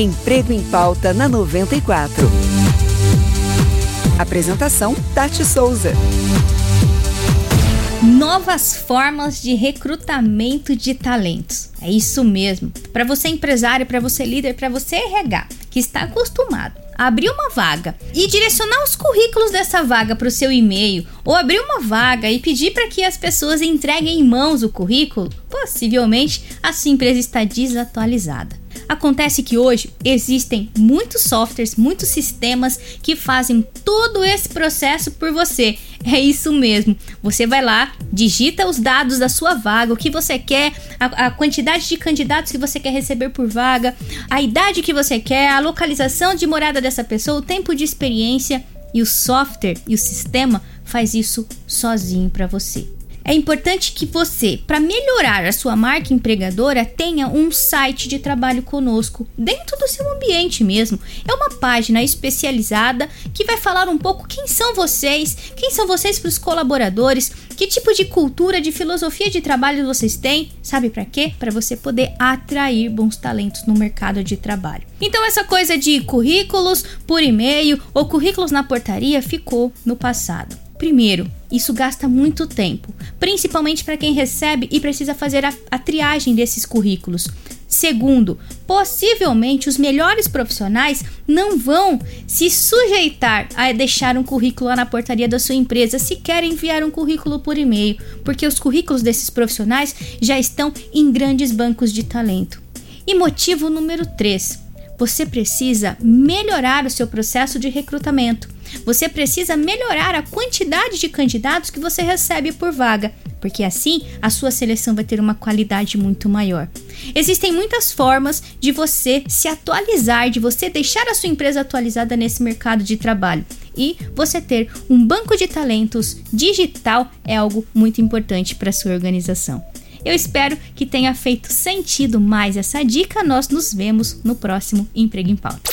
Emprego em Pauta na 94. Apresentação: Tati Souza. Novas formas de recrutamento de talentos. É isso mesmo. Para você empresário, para você líder, para você RH, que está acostumado abrir uma vaga e direcionar os currículos dessa vaga para o seu e-mail, ou abrir uma vaga e pedir para que as pessoas entreguem em mãos o currículo, possivelmente a sua empresa está desatualizada. Acontece que hoje existem muitos softwares, muitos sistemas que fazem todo esse processo por você. É isso mesmo. Você vai lá, digita os dados da sua vaga, o que você quer, a, a, quantidade de candidatos que você quer receber por vaga, a idade que você quer, a localização de morada dessa pessoa, o tempo de experiência e o software e o sistema faz isso sozinho para você. É importante que você, para melhorar a sua marca empregadora, tenha um site de trabalho conosco, dentro do seu ambiente mesmo. É uma página especializada que vai falar um pouco quem são vocês, quem são vocês para os colaboradores, que tipo de cultura, de filosofia de trabalho vocês têm, sabe para quê? Para você poder atrair bons talentos no mercado de trabalho. Então essa coisa de currículos por e-mail ou currículos na portaria ficou no passado. Primeiro, isso gasta muito tempo, principalmente para quem recebe e precisa fazer a, a triagem desses currículos. Segundo, possivelmente os melhores profissionais não vão se sujeitar a deixar um currículo lá na portaria da sua empresa se quer enviar um currículo por e-mail, porque os currículos desses profissionais já estão em grandes bancos de talento. E motivo número 3: você precisa melhorar o seu processo de recrutamento. Você precisa melhorar a quantidade de candidatos que você recebe por vaga, porque assim a sua seleção vai ter uma qualidade muito maior. Existem muitas formas de você se atualizar, de você deixar a sua empresa atualizada nesse mercado de trabalho. E você ter um banco de talentos digital é algo muito importante para sua organização. Eu espero que tenha feito sentido mais essa dica. Nós nos vemos no próximo Emprego em Pauta.